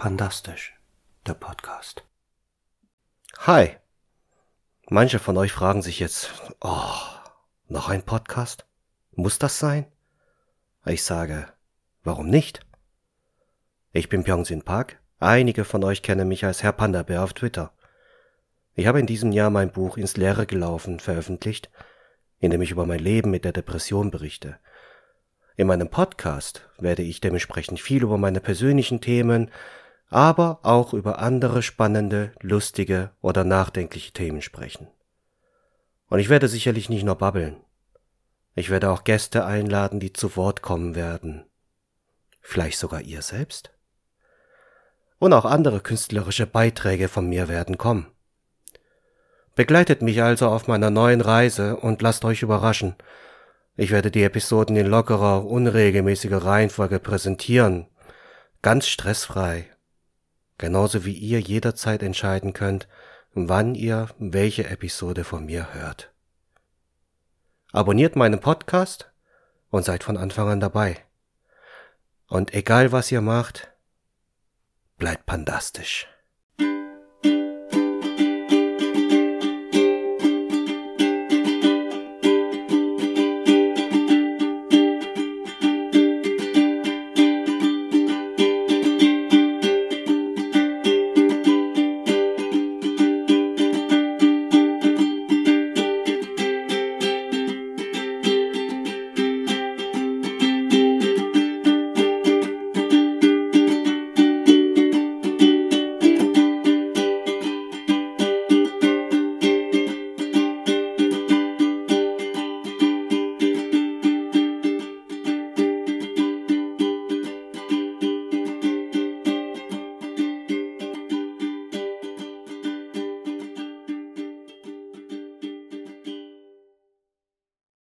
Pandastisch, der Podcast. Hi. Manche von euch fragen sich jetzt, oh, noch ein Podcast? Muss das sein? Ich sage, warum nicht? Ich bin Pyongsin Park. Einige von euch kennen mich als Herr Panda-Bär auf Twitter. Ich habe in diesem Jahr mein Buch ins Leere gelaufen veröffentlicht, in dem ich über mein Leben mit der Depression berichte. In meinem Podcast werde ich dementsprechend viel über meine persönlichen Themen, aber auch über andere spannende, lustige oder nachdenkliche Themen sprechen. Und ich werde sicherlich nicht nur babbeln. Ich werde auch Gäste einladen, die zu Wort kommen werden. Vielleicht sogar ihr selbst? Und auch andere künstlerische Beiträge von mir werden kommen. Begleitet mich also auf meiner neuen Reise und lasst euch überraschen, ich werde die Episoden in lockerer, unregelmäßiger Reihenfolge präsentieren, ganz stressfrei. Genauso wie ihr jederzeit entscheiden könnt, wann ihr welche Episode von mir hört. Abonniert meinen Podcast und seid von Anfang an dabei. Und egal was ihr macht, bleibt pandastisch.